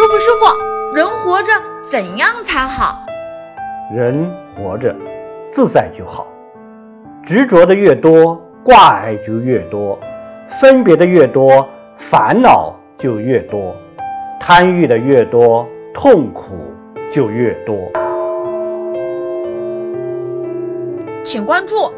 师傅师傅人活着怎样才好？人活着自在就好执着的越多挂碍就越多分别的越多烦恼就越多贪欲的越多痛苦就越多。请关注